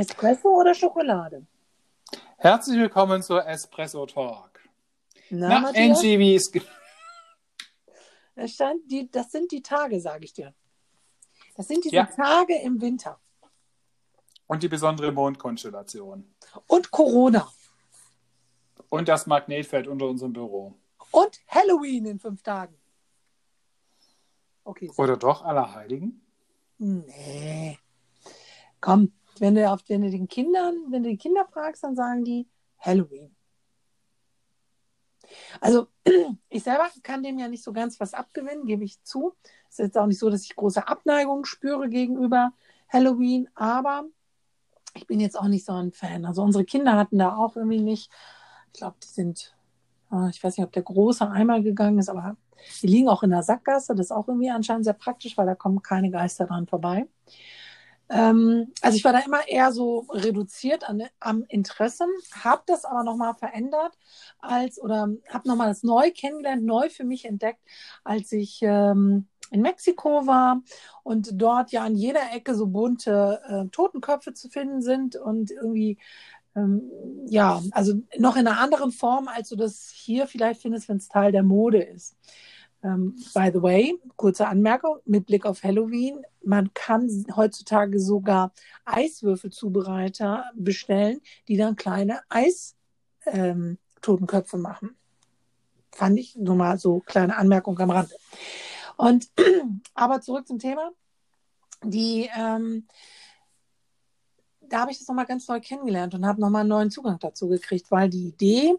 Espresso oder Schokolade? Herzlich willkommen zur Espresso Talk. Na, Na? Angie, wie die, das sind die Tage, sage ich dir. Das sind diese Ja. Tage im Winter. und die besondere Mondkonstellation Und Corona. und das Magnetfeld unter unserem Büro. Und Halloween in fünf Tagen. Okay. so. Oder doch Allerheiligen? Nee. Komm, wenn du, auf, wenn den Kindern, wenn du die Kinder fragst, dann sagen die Halloween. Also ich selber kann dem ja nicht so ganz was abgewinnen, gebe ich zu. Es ist jetzt auch nicht so, dass ich große Abneigung spüre gegenüber Halloween, aber ich bin jetzt auch nicht so ein Fan. Also unsere Kinder hatten da auch irgendwie nicht, ich glaube, die sind, ah, ich weiß nicht, ob der große einmal gegangen ist, aber die liegen auch in der Sackgasse. Das ist auch irgendwie anscheinend sehr praktisch, weil da kommen keine Geister dran vorbei. Ähm, also ich war da immer eher so reduziert an, am Interesse, habe das aber nochmal verändert als oder habe nochmal das neu kennengelernt, neu für mich entdeckt, als ich ähm, in Mexiko war und dort ja an jeder Ecke so bunte äh, Totenköpfe zu finden sind und irgendwie ähm, ja, also noch in einer anderen Form, als du das hier vielleicht findest, wenn es Teil der Mode ist. Ähm, by the way, kurze Anmerkung mit Blick auf Halloween. Man kann heutzutage sogar Eiswürfelzubereiter bestellen, die dann kleine Eis-Totenköpfe machen. Fand ich nur mal so kleine Anmerkung am Rande. Und aber zurück zum Thema. Die, ähm, da habe ich das nochmal ganz neu kennengelernt und habe nochmal einen neuen Zugang dazu gekriegt, weil die Idee,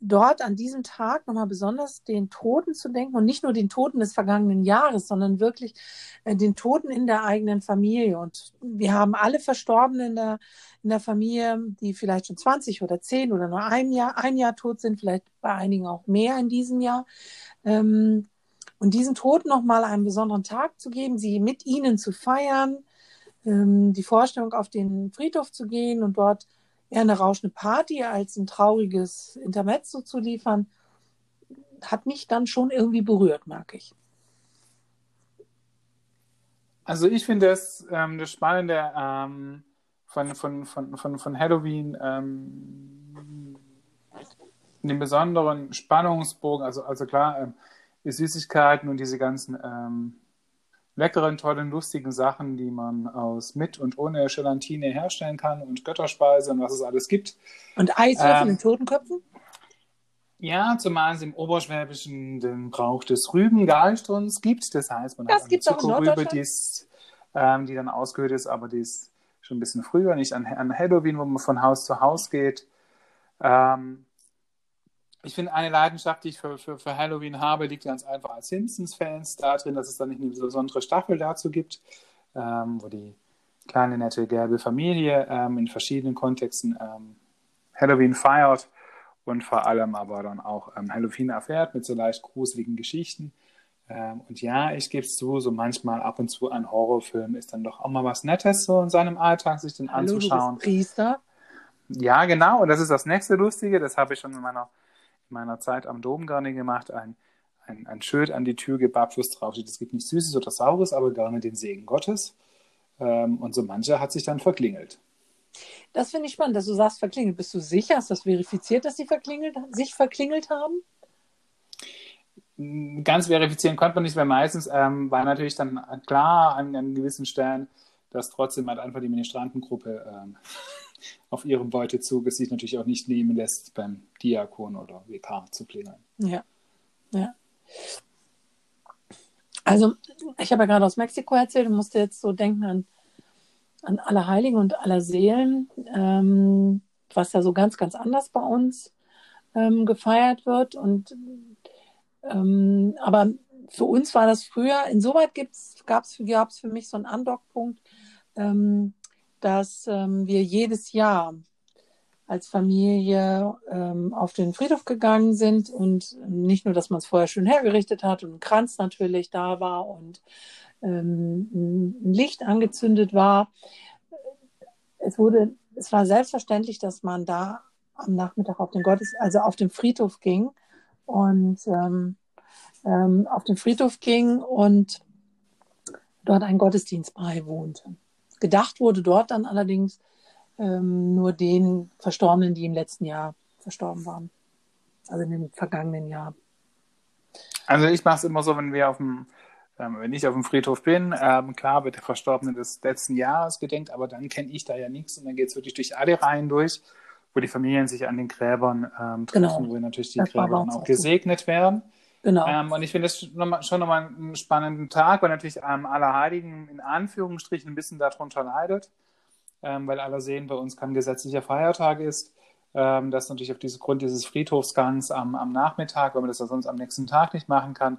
dort an diesem Tag nochmal besonders den Toten zu denken und nicht nur den Toten des vergangenen Jahres, sondern wirklich äh, den Toten in der eigenen Familie. Und wir haben alle Verstorbenen in der, in der Familie, die vielleicht schon 20 oder 10 oder nur ein Jahr, ein Jahr tot sind, vielleicht bei einigen auch mehr in diesem Jahr. Ähm, und diesen Toten nochmal einen besonderen Tag zu geben, sie mit ihnen zu feiern, ähm, die Vorstellung auf den Friedhof zu gehen und dort eher eine rauschende Party als ein trauriges Intermezzo zu liefern, hat mich dann schon irgendwie berührt, merke ich. Also ich finde das, ähm, das Spannende ähm, von, von, von, von, von Halloween ähm, den besonderen Spannungsbogen, also, also klar, ähm, Süßigkeiten und diese ganzen ähm, leckeren, tollen, lustigen Sachen, die man aus mit und ohne Gelatine herstellen kann und Götterspeise und was es alles gibt. Und Eiswürfel Ähm, in Totenköpfen? Ja, zumal es im Oberschwäbischen den Brauch des Rübengalstrons gibt. Das heißt, man Das hat eine Zuckerrübe, Norddeutschland? die, ist, ähm, die dann ausgehöhlt ist, aber die ist schon ein bisschen früher, nicht an, an Halloween, wo man von Haus zu Haus geht. Ähm, ich finde, eine Leidenschaft, die ich für, für, für Halloween habe, liegt ganz einfach als Simpsons-Fans da drin, dass es dann nicht eine besondere Staffel dazu gibt, ähm, wo die kleine, nette, gelbe Familie ähm, in verschiedenen Kontexten ähm, Halloween feiert und vor allem aber dann auch ähm, Halloween erfährt mit so leicht gruseligen Geschichten. Ähm, und ja, ich gebe es zu, so manchmal ab und zu ein Horrorfilm ist dann doch auch mal was Nettes, so in seinem Alltag sich den Hallo, du anzuschauen. bist Priester. Ja, genau. Und das ist das nächste Lustige. Das habe ich schon in meiner, in meiner Zeit am Dom gerne gemacht. Ein, ein, ein Schild an die Tür gebappt, wo es drauf steht, es gibt nicht Süßes oder Saures, aber gerne den Segen Gottes. Ähm, und so mancher hat sich dann verklingelt. Das finde ich spannend, dass du sagst, verklingelt. Bist du sicher? Hast du das verifiziert, dass sie verklingelt, sich verklingelt haben? Ganz verifizieren konnte man nicht, weil meistens ähm, war natürlich dann klar an, an gewissen Stellen, dass trotzdem halt einfach die Ministrantengruppe ähm, auf ihrem Beutezug es sich natürlich auch nicht nehmen lässt, beim Diakon oder WK zu klingeln. Ja. Ja. Also, ich habe ja gerade aus Mexiko erzählt und musste jetzt so denken an, an Allerheiligen und Allerseelen, ähm, was ja so ganz, ganz anders bei uns ähm, gefeiert wird. Und ähm, aber für uns war das früher, insoweit gab es für mich so einen Andockpunkt, ähm, dass ähm, wir jedes Jahr als Familie ähm, auf den Friedhof gegangen sind und nicht nur, dass man es vorher schön hergerichtet hat und ein Kranz natürlich da war und ähm, ein Licht angezündet war. Es wurde, es war selbstverständlich, dass man da am Nachmittag auf den Gottes, also auf den Friedhof ging und ähm, ähm, auf den Friedhof ging und dort einen Gottesdienst beiwohnte. Gedacht wurde dort dann allerdings ähm, nur den Verstorbenen, die im letzten Jahr verstorben waren. Also in dem vergangenen Jahr. Also ich mache es immer so, wenn wir auf dem, ähm, wenn ich auf dem Friedhof bin, ähm, klar wird der Verstorbene des letzten Jahres gedenkt, aber dann kenne ich da ja nichts und dann geht es wirklich durch alle Reihen durch, wo die Familien sich an den Gräbern ähm, treffen, genau. wo natürlich die das Gräber auch gesegnet werden. Genau. Ähm, und ich finde das schon nochmal einen spannenden Tag, weil natürlich ähm, Allerheiligen in Anführungsstrichen ein bisschen darunter leidet, ähm, weil alle sehen, bei uns kein gesetzlicher Feiertag ist. Ähm, das natürlich auf diese Grund dieses Friedhofsgangs am, am Nachmittag, weil man das ja sonst am nächsten Tag nicht machen kann,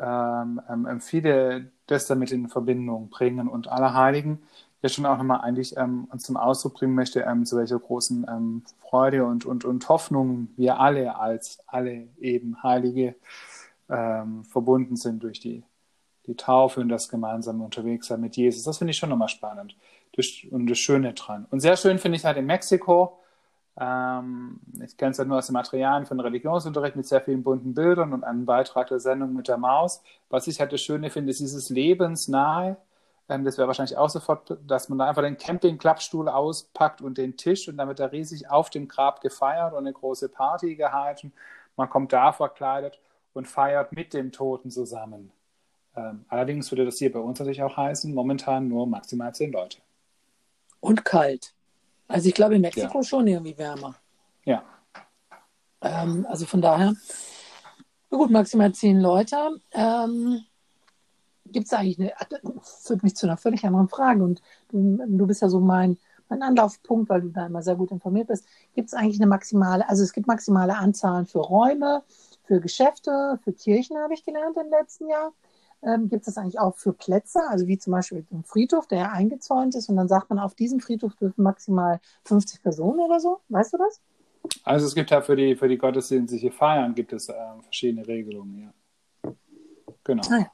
ähm, ähm, viele das damit in Verbindung bringen und Allerheiligen ja schon auch nochmal eigentlich ähm, uns zum Ausdruck bringen möchte, ähm, zu welcher großen ähm, Freude und, und, und Hoffnung wir alle als alle eben Heilige ähm, verbunden sind durch die, die Taufe und das gemeinsame Unterwegssein mit Jesus. Das finde ich schon nochmal spannend das, und das Schöne dran. Und sehr schön finde ich halt in Mexiko, ähm, ich kenne es ja nur aus den Materialien von Religionsunterricht mit sehr vielen bunten Bildern und einem Beitrag der Sendung mit der Maus. Was ich halt das Schöne finde, ist dieses lebensnahe, ähm, das wäre wahrscheinlich auch sofort, dass man da einfach den Camping-Klappstuhl auspackt und den Tisch und damit da riesig auf dem Grab gefeiert und eine große Party gehalten. Man kommt da verkleidet und feiert mit dem Toten zusammen. Ähm, allerdings würde das hier bei uns natürlich auch heißen, momentan nur maximal zehn Leute. Und kalt. Also ich glaube in Mexiko ja. schon irgendwie wärmer. Ja. Ähm, also von daher, gut, maximal zehn Leute. Ähm, gibt es eigentlich eine, das führt mich zu einer völlig anderen Frage und du, du bist ja so mein, mein Anlaufpunkt, weil du da immer sehr gut informiert bist. Gibt es eigentlich eine maximale, also es gibt maximale Anzahlen für Räume, für Geschäfte, für Kirchen, habe ich gelernt im letzten Jahr. Ähm, gibt es das eigentlich auch für Plätze, also wie zum Beispiel ein Friedhof, der ja eingezäunt ist und dann sagt man, auf diesem Friedhof dürfen maximal 50 Personen oder so? Weißt du das? Also es gibt ja für die, für die gottesdienstliche Feiern gibt es äh, verschiedene Regelungen, ja. Genau. Ah, ja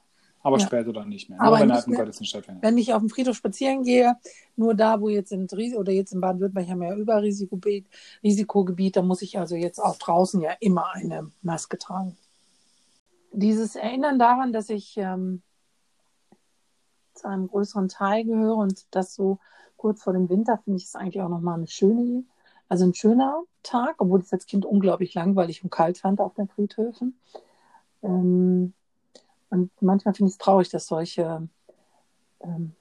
aber ja. später dann nicht mehr. Aber wenn halt ein Gottesdienst stattfindet. Wenn ich auf dem Friedhof spazieren gehe, nur da, wo jetzt in oder jetzt in Baden-Württemberg haben wir ja Überrisikogebiet, Risikogebiet, da muss ich also jetzt auch draußen ja immer eine Maske tragen. Dieses Erinnern daran, dass ich ähm, zu einem größeren Teil gehöre und das so kurz vor dem Winter, finde ich es eigentlich auch nochmal eine schöne, also ein schöner Tag, obwohl ich es als Kind unglaublich langweilig und kalt fand auf den Friedhöfen. Ähm, und manchmal finde ich es traurig, dass solche, ähm,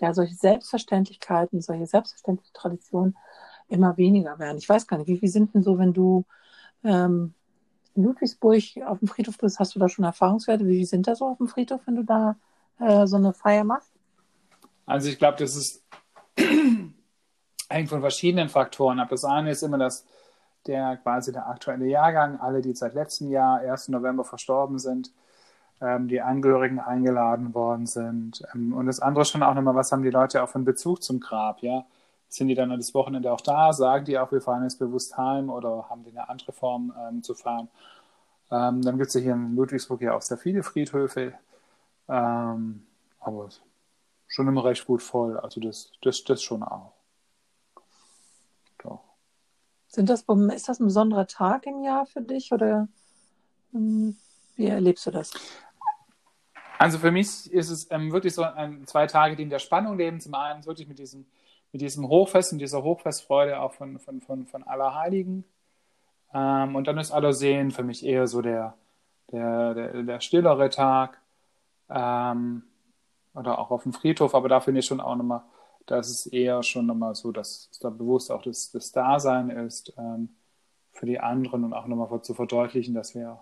ja, solche Selbstverständlichkeiten, solche selbstverständliche Traditionen immer weniger werden. Ich weiß gar nicht, wie viel sind denn so, wenn du ähm, in Ludwigsburg auf dem Friedhof bist, hast du da schon Erfahrungswerte? Wie sind da so auf dem Friedhof, wenn du da äh, so eine Feier machst? Also ich glaube, das ist hängt von verschiedenen Faktoren ab. Das eine ist immer das der quasi der aktuelle Jahrgang, alle, die seit letztem Jahr, 1. November verstorben sind, ähm, die Angehörigen eingeladen worden sind. Ähm, und das andere schon auch nochmal, was haben die Leute auch für einen Bezug zum Grab, ja? Sind die dann das Wochenende auch da? Sagen die auch, wir fahren jetzt bewusst heim oder haben die eine andere Form ähm, zu fahren? Ähm, dann gibt es ja hier in Ludwigsburg ja auch sehr viele Friedhöfe. Ähm, aber schon immer recht gut voll. Also das, das, das schon auch. Sind das, ist das ein besonderer Tag im Jahr für dich oder hm, wie erlebst du das? Also für mich ist es ähm, wirklich so ein, zwei Tage, die in der Spannung leben. Zum einen wirklich mit diesem, mit diesem Hochfest und dieser Hochfestfreude auch von, von, von, von Allerheiligen. Ähm, und dann ist Allersehen für mich eher so der, der, der, der stillere Tag. Ähm, oder auch auf dem Friedhof, aber da finde ich schon auch nochmal das ist eher schon nochmal so, dass da bewusst auch das, das Dasein ist ähm, für die anderen und auch nochmal zu verdeutlichen, dass wir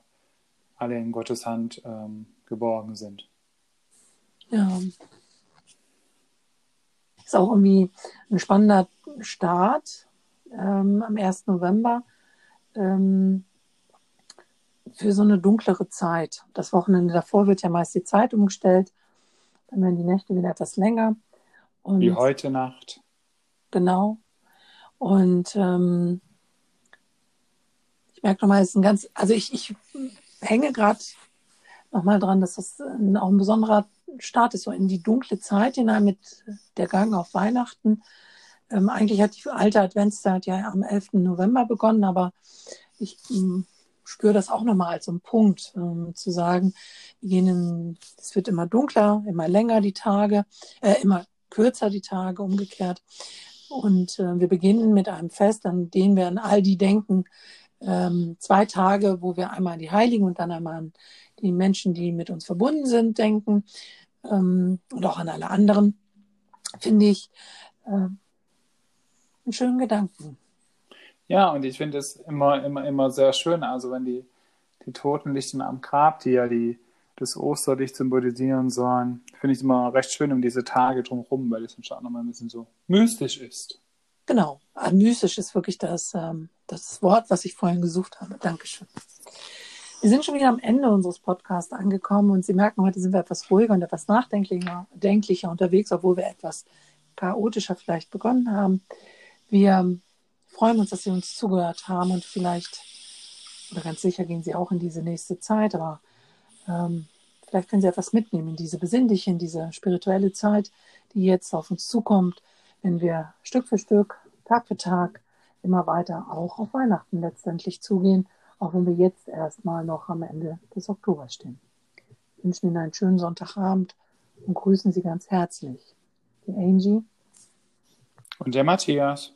alle in Gottes Hand ähm, geborgen sind. Ja. Ist auch irgendwie ein spannender Start ähm, am 1. November ähm, für so eine dunklere Zeit. Das Wochenende davor wird ja meist die Zeit umgestellt. Dann werden die Nächte wieder etwas länger. Und, Wie heute Nacht. Genau. Und ähm, ich merke nochmal, es ist ein ganz, also ich, ich hänge gerade nochmal dran, dass das ein, auch ein besonderer Start ist, so in die dunkle Zeit hinein mit der Gang auf Weihnachten. Ähm, eigentlich hat die alte Adventszeit ja am 11. November begonnen, aber ich ähm, spüre das auch nochmal als so einen Punkt, ähm, zu sagen, es wird immer dunkler, immer länger die Tage, äh, immer kürzer die Tage umgekehrt. Und äh, wir beginnen mit einem Fest, an den wir an all die denken. Ähm, zwei Tage, wo wir einmal an die Heiligen und dann einmal an die Menschen, die mit uns verbunden sind, denken. Ähm, und auch an alle anderen, finde ich äh, einen schönen Gedanken. Ja, und ich finde es immer, immer, immer sehr schön. Also wenn die, die Toten liegen am Grab, die ja die, das Osterlicht symbolisieren sollen, finde ich immer recht schön um diese Tage drumherum, weil es auch nochmal ein bisschen so mystisch ist. Genau, ah, mystisch ist wirklich das, ähm, das Wort, was ich vorhin gesucht habe. Dankeschön. Wir sind schon wieder am Ende unseres Podcasts angekommen und Sie merken, heute sind wir etwas ruhiger und etwas nachdenklicher denklicher unterwegs, obwohl wir etwas chaotischer vielleicht begonnen haben. Wir freuen uns, dass Sie uns zugehört haben und vielleicht, oder ganz sicher gehen Sie auch in diese nächste Zeit, aber ähm, vielleicht können Sie etwas mitnehmen in diese besinnliche, in diese spirituelle Zeit, die jetzt auf uns zukommt, wenn wir Stück für Stück, Tag für Tag immer weiter auch auf Weihnachten letztendlich zugehen, auch wenn wir jetzt erstmal noch am Ende des Oktobers stehen. Ich wünsche Ihnen einen schönen Sonntagabend und grüßen Sie ganz herzlich. Die Angie und der Matthias.